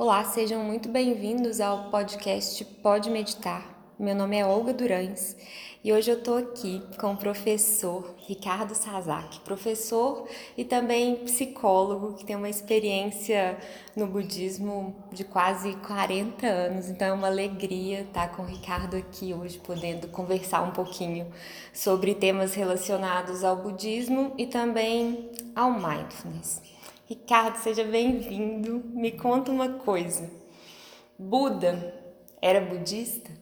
Olá, sejam muito bem-vindos ao podcast Pode Meditar. Meu nome é Olga Durães e hoje eu estou aqui com o professor Ricardo Sazak, professor e também psicólogo que tem uma experiência no budismo de quase 40 anos. Então é uma alegria estar com o Ricardo aqui hoje, podendo conversar um pouquinho sobre temas relacionados ao budismo e também ao mindfulness. Ricardo, seja bem-vindo. Me conta uma coisa. Buda era budista?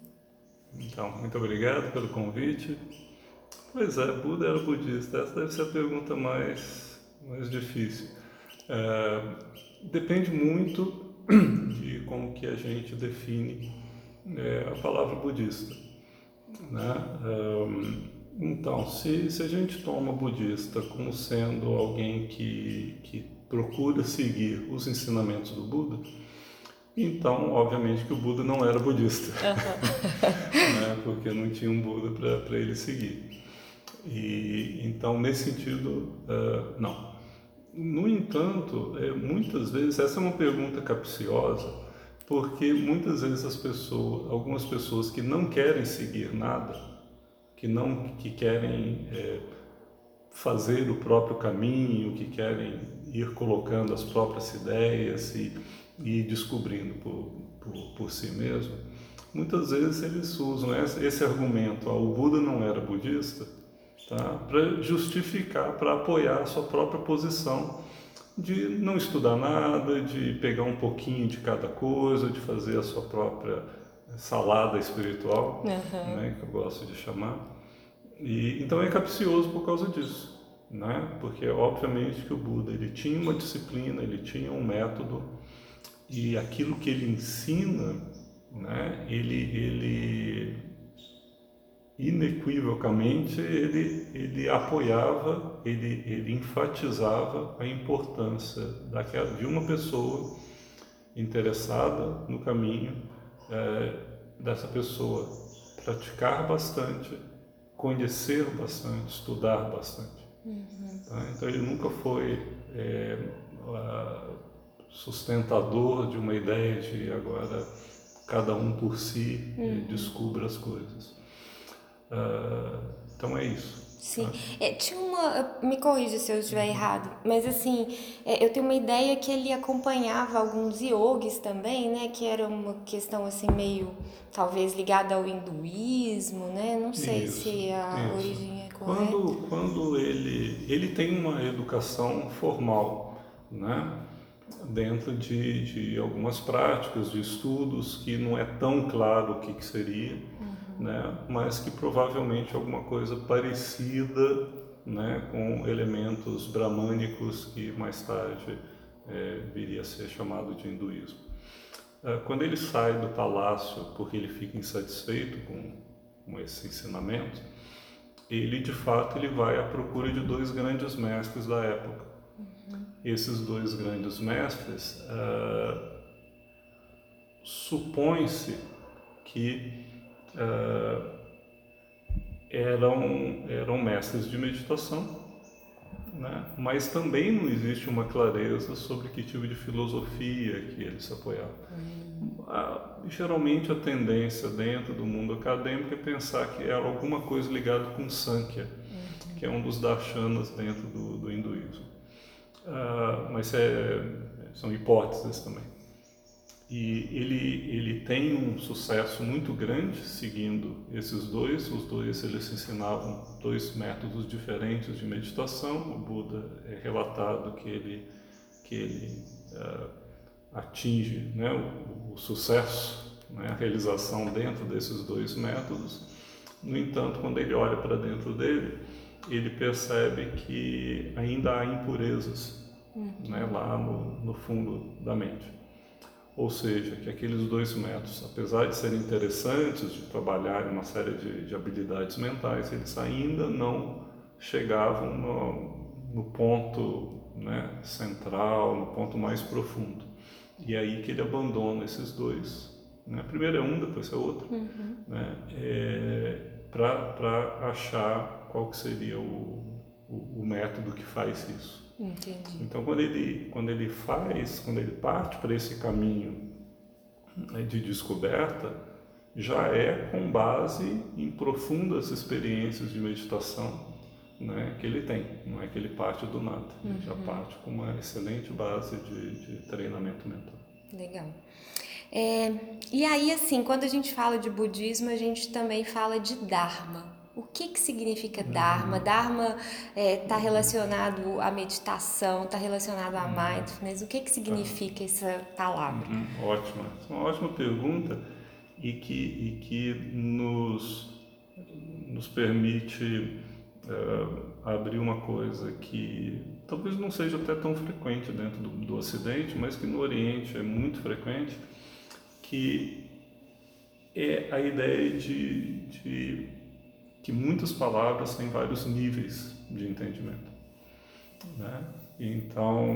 Então, muito obrigado pelo convite. Pois é, Buda era budista. Essa deve ser a pergunta mais, mais difícil. É, depende muito de como que a gente define é, a palavra budista. Né? É, então, se, se a gente toma budista como sendo alguém que, que procura seguir os ensinamentos do Buda, então, obviamente, que o Buda não era budista, uhum. né? porque não tinha um Buda para ele seguir. E então, nesse sentido, uh, não. No entanto, é, muitas vezes essa é uma pergunta capciosa, porque muitas vezes as pessoas, algumas pessoas que não querem seguir nada, que não que querem é, fazer o próprio caminho, que querem ir colocando as próprias ideias e, e descobrindo por, por, por, si mesmo, muitas vezes eles usam esse, argumento, ó, o Buda não era budista, tá? para justificar, para apoiar a sua própria posição de não estudar nada, de pegar um pouquinho de cada coisa, de fazer a sua própria salada espiritual, uhum. né, que eu gosto de chamar. E, então é capcioso por causa disso, né? Porque obviamente que o Buda ele tinha uma disciplina, ele tinha um método e aquilo que ele ensina, né? Ele ele inequivocamente ele ele apoiava, ele ele enfatizava a importância daquela de uma pessoa interessada no caminho é, dessa pessoa praticar bastante conhecer bastante, estudar bastante. Uhum. Tá? Então ele nunca foi é, sustentador de uma ideia de agora cada um por si uhum. descubra as coisas. Uh, então é isso. Sim. É, tinha uma. Me corrija se eu estiver uhum. errado, mas assim, é, eu tenho uma ideia que ele acompanhava alguns yogis também, né? Que era uma questão assim meio talvez ligada ao hinduísmo, né? Não sei isso, se a isso. origem correta. Quando, quando ele, ele tem uma educação formal, né? Dentro de, de algumas práticas, de estudos, que não é tão claro o que, que seria. Uhum né? mas que provavelmente alguma coisa parecida né? com elementos bramânicos que mais tarde é, viria a ser chamado de hinduísmo. É, quando ele sai do palácio porque ele fica insatisfeito com, com esse ensinamento, ele de fato ele vai à procura de dois grandes mestres da época. Uhum. Esses dois grandes mestres uh, supõe-se que uh, eram, eram mestres de meditação, né? mas também não existe uma clareza sobre que tipo de filosofia que eles se apoiavam. Uhum. Geralmente a tendência dentro do mundo acadêmico é pensar que era alguma coisa ligada com Sankhya, uhum. que é um dos darshanas dentro do, do hinduísmo. Uh, mas é, são hipóteses também. E ele, ele tem um sucesso muito grande seguindo esses dois. Os dois eles ensinavam dois métodos diferentes de meditação. O Buda é relatado que ele, que ele uh, atinge né, o, o sucesso, né, a realização dentro desses dois métodos. No entanto, quando ele olha para dentro dele, ele percebe que ainda há impurezas uhum. né, lá no, no fundo da mente. Ou seja, que aqueles dois métodos, apesar de serem interessantes, de trabalhar uma série de, de habilidades mentais, eles ainda não chegavam no, no ponto né, central, no ponto mais profundo. E é aí que ele abandona esses dois. Né? Primeiro é um, depois é outro, uhum. né? é, para achar qual que seria o, o, o método que faz isso. Entendi. Então, quando ele, quando ele faz, quando ele parte para esse caminho né, de descoberta, já é com base em profundas experiências de meditação né, que ele tem. Não é que ele parte do nada. Ele uhum. já parte com uma excelente base de, de treinamento mental. Legal. É, e aí, assim, quando a gente fala de budismo, a gente também fala de Dharma. O que, que significa Dharma? Uhum. Dharma está é, tá relacionado à meditação, está relacionado à uhum. mindfulness. O que, que significa essa palavra? Uhum. Ótima, é uma ótima pergunta e que, e que nos, nos permite uh, abrir uma coisa que talvez não seja até tão frequente dentro do, do Ocidente, mas que no Oriente é muito frequente, que é a ideia de, de que muitas palavras têm vários níveis de entendimento. Né? Então,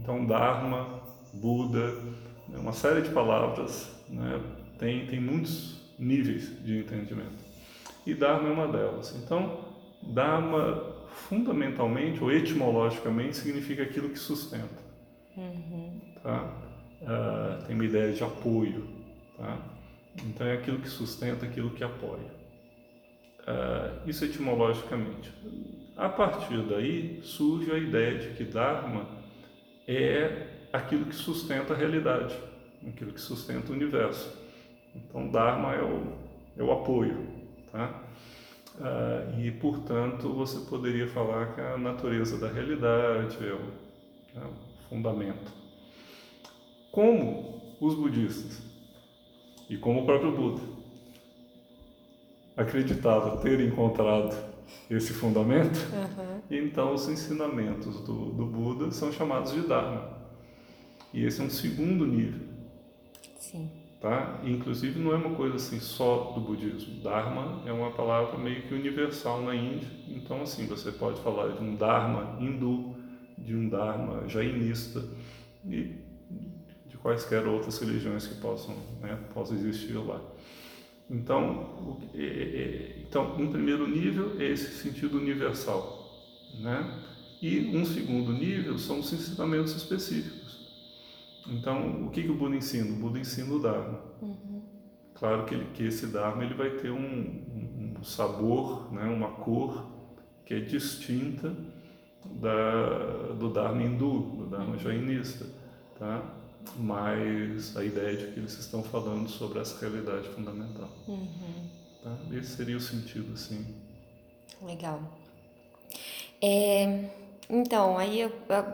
então Dharma, Buda, né? uma série de palavras né? tem, tem muitos níveis de entendimento. E Dharma é uma delas. Então, Dharma, fundamentalmente ou etimologicamente, significa aquilo que sustenta. Uhum. Tá? Uh, tem uma ideia de apoio. Tá? Então, é aquilo que sustenta, aquilo que apoia. Uh, isso etimologicamente. A partir daí surge a ideia de que Dharma é aquilo que sustenta a realidade, aquilo que sustenta o universo. Então, Dharma é o, é o apoio. Tá? Uh, e, portanto, você poderia falar que a natureza da realidade é o, é o fundamento. Como os budistas e como o próprio Buda acreditava ter encontrado esse fundamento, uhum. então os ensinamentos do, do Buda são chamados de Dharma. E esse é um segundo nível. Sim. Tá? Inclusive não é uma coisa assim só do budismo. Dharma é uma palavra meio que universal na Índia. Então assim, você pode falar de um Dharma hindu, de um Dharma jainista e de quaisquer outras religiões que possam, né, possam existir lá. Então, é, é, então, um primeiro nível é esse sentido universal, né? E um segundo nível são os ensinamentos específicos. Então, o que, que o Buda ensina? O Buda ensina o Dharma. Uhum. Claro que, ele, que esse Dharma ele vai ter um, um, um sabor, né? uma cor que é distinta da, do Dharma hindu, do Dharma jainista, tá? mas a ideia de que eles estão falando sobre essa realidade fundamental. Uhum. Tá? Esse seria o sentido, assim. Legal. É, então, aí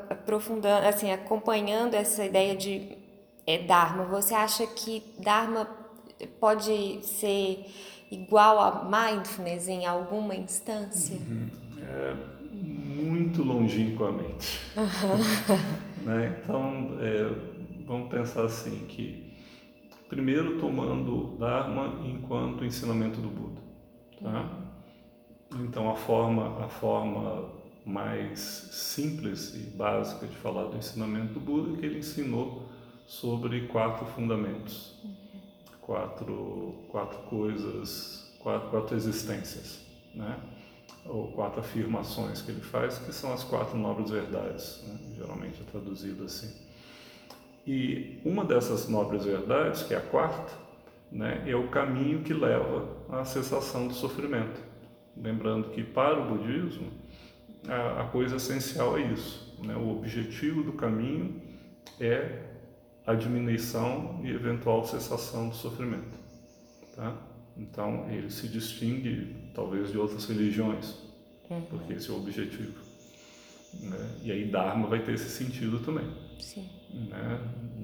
aprofundando, assim, acompanhando essa ideia de é, Dharma, você acha que Dharma pode ser igual a mindfulness em alguma instância? Uhum. É muito longínquamente. Uhum. né? Então, é, vamos pensar assim que primeiro tomando Dharma enquanto ensinamento do Buda, tá? Então a forma a forma mais simples e básica de falar do ensinamento do Buda que ele ensinou sobre quatro fundamentos, quatro quatro coisas, quatro, quatro existências, né? Ou quatro afirmações que ele faz, que são as quatro nobres verdades, né? geralmente é traduzido assim. E uma dessas nobres verdades, que é a quarta, né, é o caminho que leva à cessação do sofrimento. Lembrando que para o budismo, a, a coisa essencial é isso. Né? O objetivo do caminho é a diminuição e eventual cessação do sofrimento. Tá? Então, ele se distingue, talvez, de outras religiões, uhum. porque esse é o objetivo. Né? E aí, Dharma vai ter esse sentido também. Né?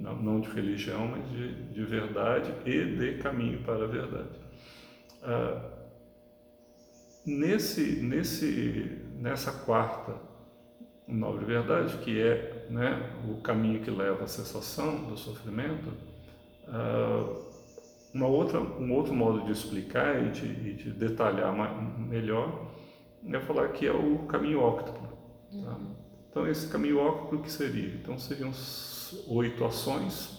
não, não de religião, mas de, de verdade e de caminho para a verdade. Ah, nesse, nesse, nessa quarta nobre verdade, que é né, o caminho que leva à cessação do sofrimento, ah, uma outra, um outro modo de explicar e de, e de detalhar melhor é falar que é o caminho óctuplo. Tá? Uhum. Então, esse caminho óctuplo que seria? Então, seriam oito ações,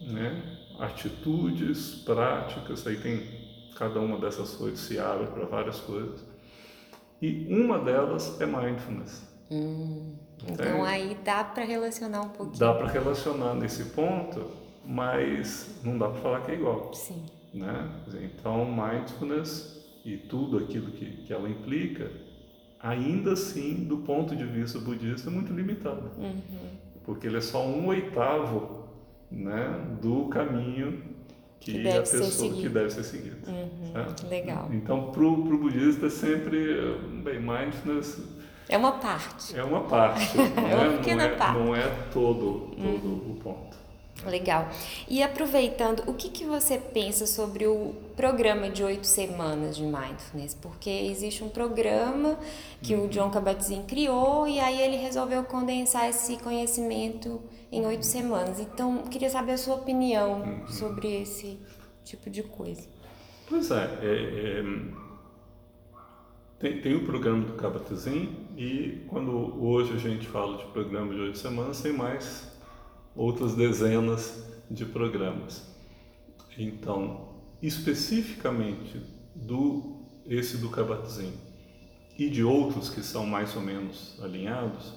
né? atitudes, práticas, aí tem cada uma dessas oito se abre para várias coisas. E uma delas é mindfulness. Hum. Então aí dá para relacionar um pouquinho. Dá para relacionar nesse ponto, mas não dá para falar que é igual. Sim. Né? Então, mindfulness e tudo aquilo que, que ela implica, ainda assim, do ponto de vista budista, é muito limitado. Uhum. Porque ele é só um oitavo né, do caminho que, que a pessoa que deve ser seguida. Uhum. Legal. Então, para o budista, é sempre, bem, mindfulness é uma parte. É uma parte. Não é uma pequena não é, parte. Não é todo, todo uhum. o ponto. Legal. E aproveitando, o que, que você pensa sobre o programa de oito semanas de Mindfulness? Porque existe um programa que uhum. o John Kabat-Zinn criou e aí ele resolveu condensar esse conhecimento em oito semanas. Então, queria saber a sua opinião uhum. sobre esse tipo de coisa. Pois é, é, é tem, tem o programa do Kabat-Zinn e quando hoje a gente fala de programa de oito semanas, tem mais outras dezenas de programas. Então, especificamente do esse do Kabat-Zinn e de outros que são mais ou menos alinhados,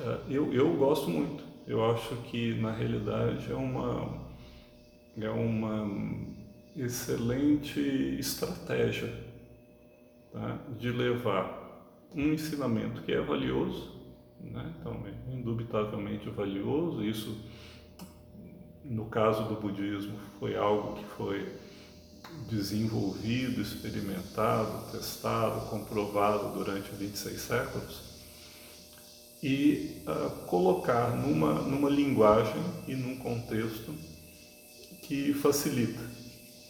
eh, eu, eu gosto muito. Eu acho que na realidade é uma é uma excelente estratégia tá? de levar um ensinamento que é valioso né? Então, é indubitavelmente valioso. Isso, no caso do budismo, foi algo que foi desenvolvido, experimentado, testado, comprovado durante 26 séculos. E uh, colocar numa, numa linguagem e num contexto que facilita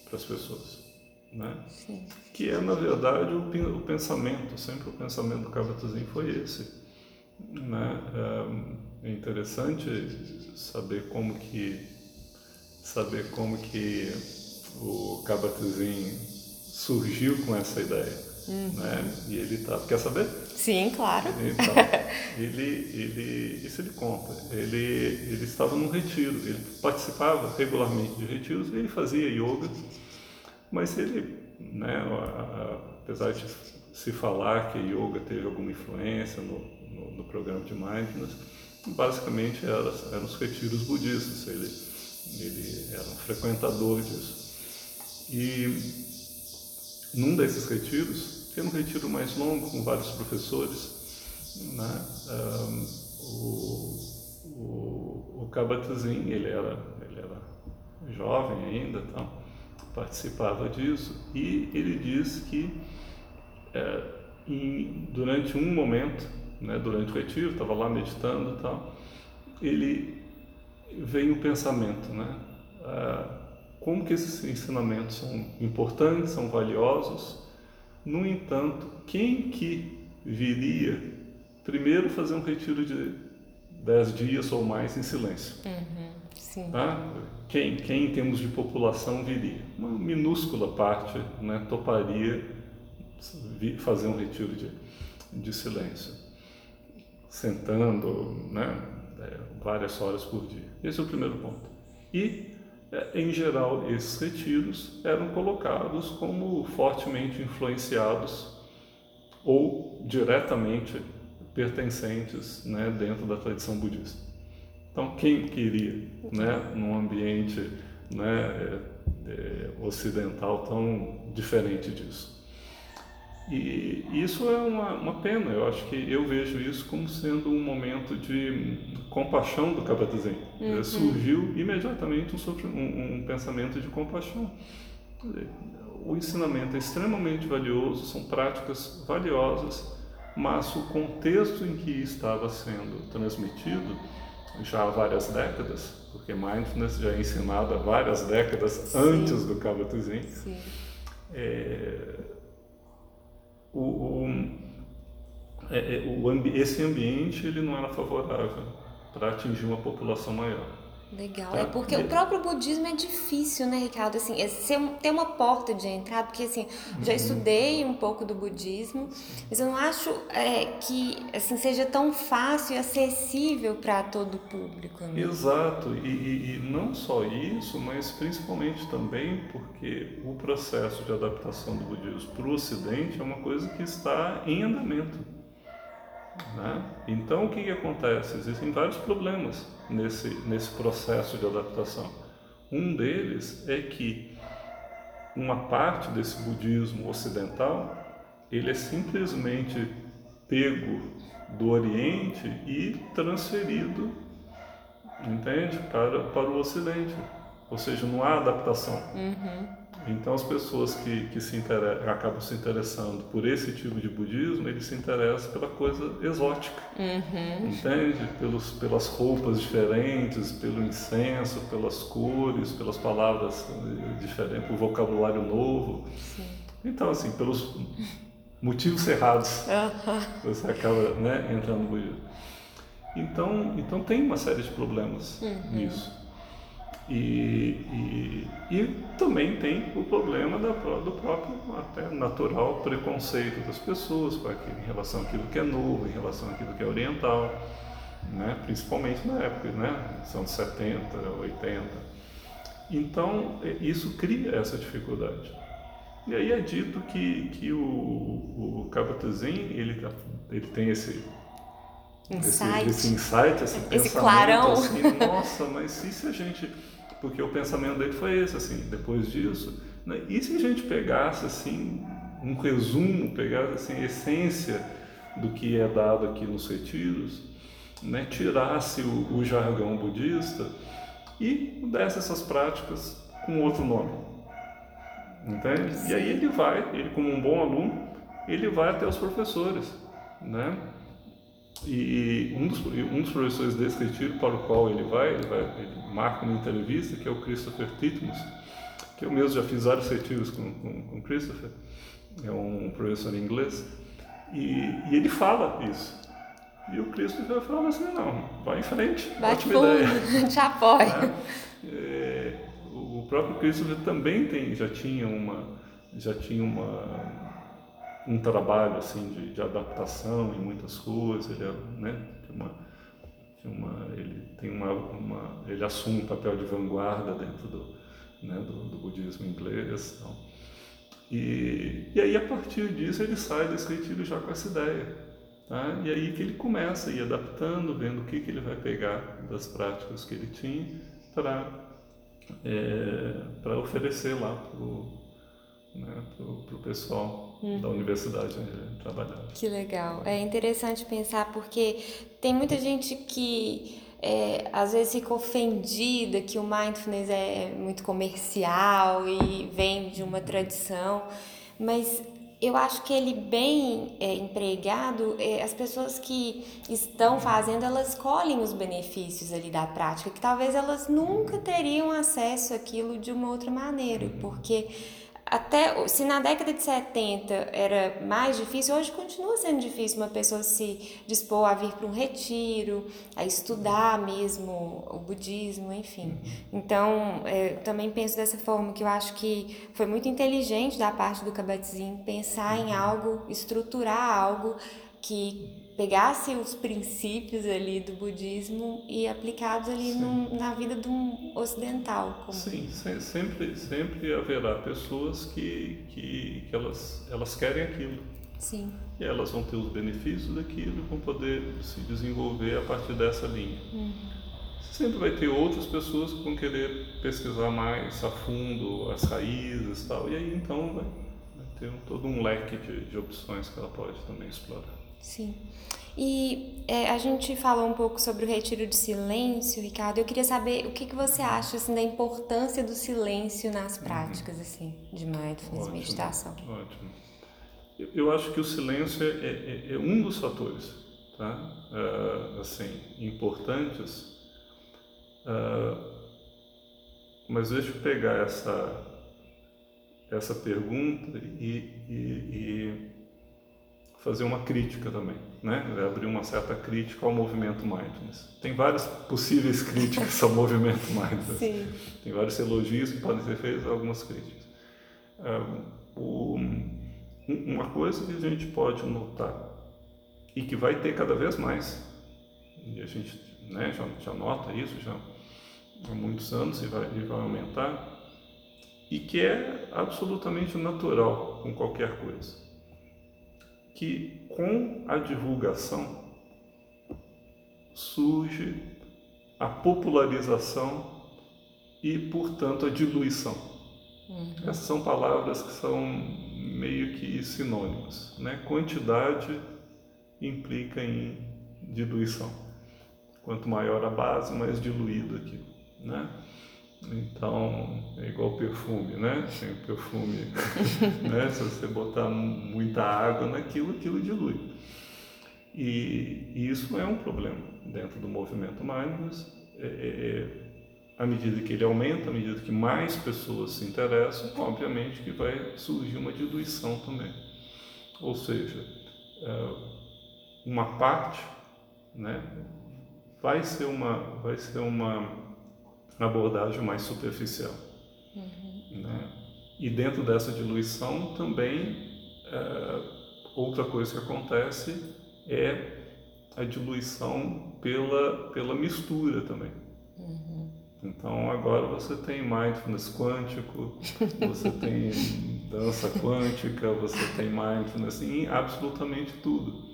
para as pessoas. Né? Que é, na verdade, o, o pensamento, sempre o pensamento do Kabat-Zinn foi esse né? É, é interessante saber como que saber como que o Kabat-Zinn surgiu com essa ideia. Uhum. Né? E ele tá. Quer saber? Sim, claro. Então, ele, ele, isso ele conta. Ele, ele estava num retiro, ele participava regularmente de retiros, ele fazia yoga, mas ele, né, apesar de se falar que yoga teve alguma influência no, no, no programa de Mindfulness, basicamente era, eram os retiros budistas, ele, ele era um frequentador disso. E num desses retiros, que um retiro mais longo, com vários professores, né, um, o, o, o Kabat-Zinn, ele era, ele era jovem ainda, então, participava disso, e ele diz que é, em, durante um momento né, durante o retiro, estava lá meditando e tal, ele veio o pensamento, né? Ah, como que esses ensinamentos são importantes, são valiosos, no entanto, quem que viria primeiro fazer um retiro de dez dias ou mais em silêncio? Uhum. Tá? Quem, quem em termos de população viria? Uma minúscula parte né, toparia fazer um retiro de, de silêncio sentando né, é, várias horas por dia. Esse é o primeiro ponto. E, é, em geral, esses retiros eram colocados como fortemente influenciados ou diretamente pertencentes né, dentro da tradição budista. Então, quem queria, né, num ambiente né, é, ocidental tão diferente disso? E isso é uma, uma pena, eu acho que eu vejo isso como sendo um momento de compaixão do Kabat-Zinn. Uhum. Surgiu imediatamente um, um, um pensamento de compaixão. O ensinamento é extremamente valioso, são práticas valiosas, mas o contexto em que estava sendo transmitido já há várias décadas, porque mindfulness já é ensinado há várias décadas Sim. antes do Kabat-Zinn, é, o, o, é, é, o esse ambiente ele não era favorável para atingir uma população maior. Legal, tá? é porque o próprio budismo é difícil, né, Ricardo? Assim, é ser, ter uma porta de entrada, porque assim, já uhum. estudei um pouco do budismo, mas eu não acho é, que assim seja tão fácil e acessível para todo o público. Né? Exato, e, e, e, não só isso, mas principalmente também porque o processo de adaptação do budismo para o Ocidente é uma coisa que está em andamento. Né? Então, o que, que acontece? Existem vários problemas nesse, nesse processo de adaptação. Um deles é que uma parte desse budismo ocidental ele é simplesmente pego do Oriente e transferido, entende, para, para o Ocidente. Ou seja, não há adaptação. Uhum. Então, as pessoas que, que se acabam se interessando por esse tipo de budismo, eles se interessam pela coisa exótica, uhum. entende? Pelos, pelas roupas diferentes, pelo incenso, pelas cores, pelas palavras diferentes, pelo vocabulário novo. Sim. Então, assim, pelos motivos errados, uhum. você acaba né, entrando no budismo. Então, então, tem uma série de problemas uhum. nisso. E, e, e, também tem o problema da, do próprio até natural preconceito das pessoas com aquilo, em relação àquilo que é novo, em relação àquilo que é oriental, né? principalmente na época, né? são 70, 80. Então, é, isso cria essa dificuldade. E aí é dito que, que o, o Kabat-Zinn, ele, ele tem esse insight, esse, esse insight, esse, esse clarão. Assim, nossa, mas e se a gente porque o pensamento dele foi esse, assim, depois disso, né? e se a gente pegasse, assim, um resumo, pegasse, assim, a essência do que é dado aqui nos retiros, né? tirasse o, o jargão budista e desse essas práticas com outro nome, entende? E aí ele vai, ele como um bom aluno, ele vai até os professores, né? E um dos, um dos professores desse retiro para o qual ele vai, ele, vai, ele marca uma entrevista, que é o Christopher Titmus, que eu mesmo já fiz vários retiros com, com, com Christopher, é um professor inglês, e, e, ele fala isso. E o Christopher fala assim, não, vai em frente, Bate ótima fundo, ideia. te apoio. É, é, o próprio Christopher também tem, já tinha uma, já tinha uma um trabalho assim de, de adaptação em muitas coisas, ele é, né, uma, uma, ele tem uma, uma, ele assume um papel de vanguarda dentro do, né, do, do budismo inglês, então. e, e aí a partir disso ele sai desse retiro já com essa ideia, tá? E aí que ele começa a ir adaptando, vendo o que que ele vai pegar das práticas que ele tinha para é, oferecer lá para né, para o pessoal uhum. da universidade onde trabalhava. Que legal. É interessante pensar porque tem muita gente que é, às vezes fica ofendida que o mindfulness é muito comercial e vem de uma tradição, mas eu acho que ele bem é, empregado, é, as pessoas que estão fazendo, elas colhem os benefícios ali da prática, que talvez elas nunca teriam acesso àquilo de uma outra maneira, uhum. porque até se na década de 70 era mais difícil, hoje continua sendo difícil uma pessoa se dispor a vir para um retiro, a estudar mesmo o budismo, enfim. Então, é, eu também penso dessa forma, que eu acho que foi muito inteligente da parte do Kabat-Zinn pensar em algo, estruturar algo que pegasse os princípios ali do budismo e aplicados ali num, na vida de um ocidental. Como... Sim, sempre, sempre haverá pessoas que, que, que elas, elas querem aquilo. Sim. E elas vão ter os benefícios daquilo e vão poder se desenvolver a partir dessa linha. Uhum. Sempre vai ter outras pessoas que vão querer pesquisar mais a fundo as raízes e tal. E aí então vai, vai ter todo um leque de, de opções que ela pode também explorar. Sim. E é, a gente falou um pouco sobre o retiro de silêncio, Ricardo. Eu queria saber o que, que você acha assim, da importância do silêncio nas uhum. práticas assim, de mindfulness, ótimo, meditação. Ótimo. Eu acho que o silêncio é, é, é um dos fatores, tá? Uh, assim, importantes. Uh, mas deixa eu pegar essa essa pergunta e, e, e fazer uma crítica também, né? abrir uma certa crítica ao movimento mindfulness. Tem várias possíveis críticas ao movimento mindfulness. Sim. Tem vários elogios que podem ser feitos, algumas críticas. uma coisa que a gente pode notar e que vai ter cada vez mais, e a gente né, já, já nota isso já há muitos anos e vai, e vai aumentar, e que é absolutamente natural com qualquer coisa que com a divulgação surge a popularização e, portanto, a diluição. Uhum. Essas são palavras que são meio que sinônimas. Né? Quantidade implica em diluição. Quanto maior a base, mais diluído aquilo. Né? Então, é igual perfume, né? Tem perfume, né? Se você botar muita água naquilo, aquilo dilui. E, e isso é um problema dentro do movimento mindfulness. É, é, é, à medida que ele aumenta, à medida que mais pessoas se interessam, obviamente que vai surgir uma diluição também. Ou seja, é, uma parte, né? Vai ser uma, vai ser uma abordagem mais superficial. Uhum. Né? E dentro dessa diluição também é, outra coisa que acontece é a diluição pela, pela mistura também. Uhum. Então agora você tem mindfulness quântico, você tem dança quântica, você tem mindfulness em absolutamente tudo.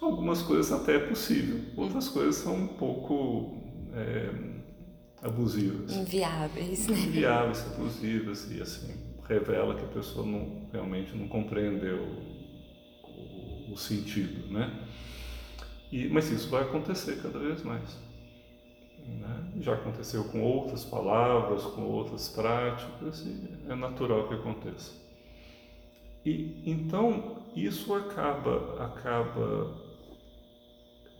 Algumas coisas até é possível, outras coisas são um pouco é, abusivas. Inviáveis, né? Inviáveis, abusivas e assim, revela que a pessoa não, realmente não compreendeu o, o sentido, né? E, mas isso vai acontecer cada vez mais. Né? Já aconteceu com outras palavras, com outras práticas, e é natural que aconteça. E então isso acaba, acaba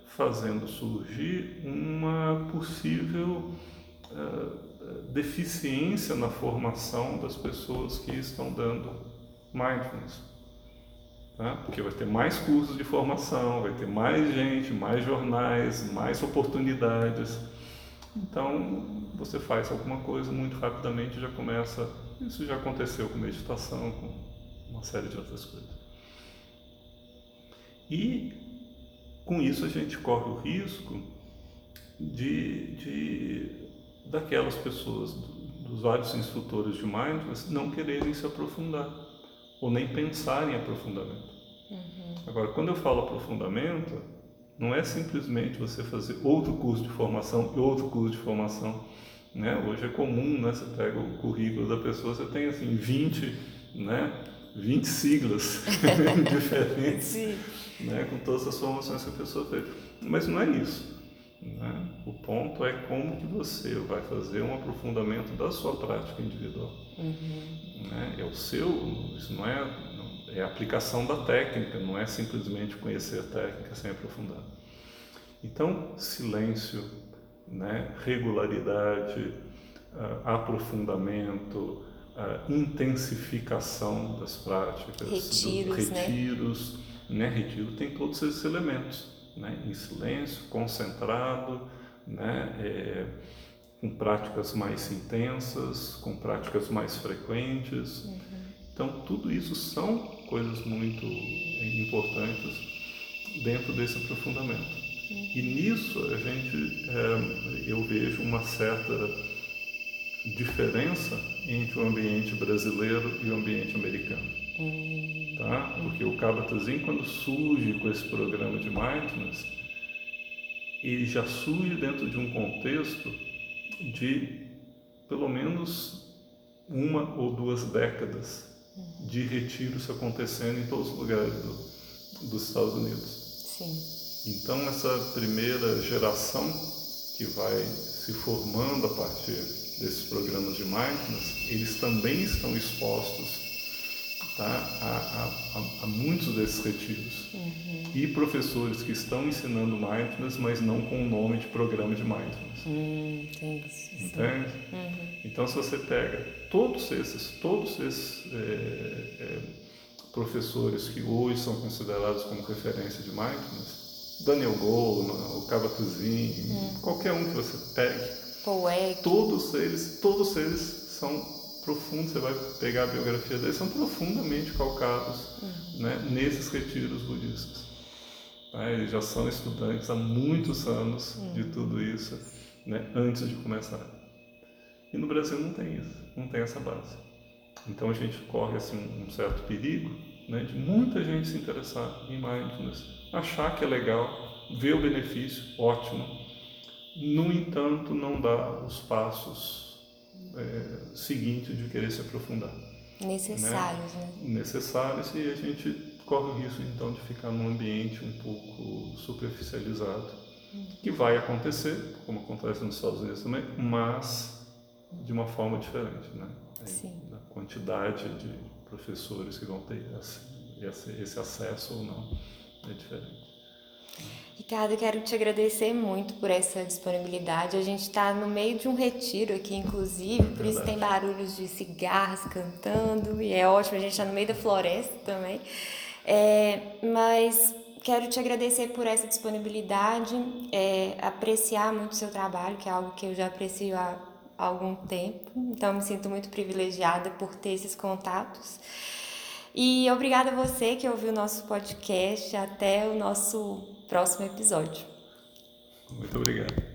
fazendo surgir uma possível deficiência na formação das pessoas que estão dando mindfulness. Tá? Porque vai ter mais cursos de formação, vai ter mais gente, mais jornais, mais oportunidades. Então, você faz alguma coisa muito rapidamente já começa. Isso já aconteceu com meditação, com uma série de outras coisas. E com isso a gente corre o risco de, de daquelas pessoas, dos vários instrutores de mindfulness, não quererem se aprofundar ou nem pensarem em aprofundamento. Uhum. Agora, quando eu falo aprofundamento, não é simplesmente você fazer outro curso de formação e outro curso de formação. Né? Hoje é comum, né? você pega o currículo da pessoa, você tem assim 20, né? 20 siglas diferentes, né? com todas as formações que a pessoa fez. Mas não é isso. Né? O ponto é como que você vai fazer um aprofundamento da sua prática individual. Uhum. Né? É o seu, isso não é, é a aplicação da técnica, não é simplesmente conhecer a técnica sem aprofundar. Então, silêncio, né? regularidade, uh, aprofundamento, uh, intensificação das práticas, retiros, do, retiros né? né? Retiro tem todos esses elementos né, em silêncio, concentrado, né, é, com práticas mais intensas, com práticas mais frequentes. Uhum. Então, tudo isso são coisas muito importantes dentro desse aprofundamento. Uhum. E nisso a gente, é, eu vejo uma certa diferença entre o ambiente brasileiro e o ambiente americano. Hum. Tá? Porque o Kabatazinho, quando surge com esse programa de mindfulness, ele já surge dentro de um contexto de pelo menos uma ou duas décadas de retiros acontecendo em todos os lugares do, dos Estados Unidos. Sim. Então, essa primeira geração que vai se formando a partir desses programas de mindfulness, eles também estão expostos tá? a, a, a muitos desses retiros. Uhum. E professores que estão ensinando mindfulness, mas não com o nome de programa de mindfulness. Hum, Entende? Uhum. Então, se você pega todos esses, todos esses é, é, professores que hoje são considerados como referência de mindfulness, Daniel Goleman, o Kabat-Zinn, hum. qualquer um que você pegue, todos eles, todos eles são profundos, você vai pegar a biografia deles, são profundamente calcados uhum. né, nesses retiros budistas. Tá? Eles já são estudantes há muitos anos uhum. de tudo isso, né, antes de começar. E no Brasil não tem isso, não tem essa base. Então a gente corre assim, um certo perigo né, de muita gente se interessar em mindfulness, achar que é legal, ver o benefício, ótimo, no entanto, não dá os passos é, seguintes de querer se aprofundar. Necessários, né? né? Necessários e a gente corre o risco então de ficar num ambiente um pouco superficializado, uhum. que vai acontecer, como acontece nos Estados Unidos também, mas de uma forma diferente, né? Sim. Da quantidade de professores que vão ter esse, esse acesso ou não é diferente. Ricardo, quero te agradecer muito por essa disponibilidade. A gente está no meio de um retiro aqui, inclusive, por isso tem barulhos de cigarros cantando, e é ótimo, a gente está no meio da floresta também. É, mas quero te agradecer por essa disponibilidade, é, apreciar muito o seu trabalho, que é algo que eu já aprecio há algum tempo, então me sinto muito privilegiada por ter esses contatos. E obrigada a você que ouviu o nosso podcast. Até o nosso próximo episódio. Muito obrigado.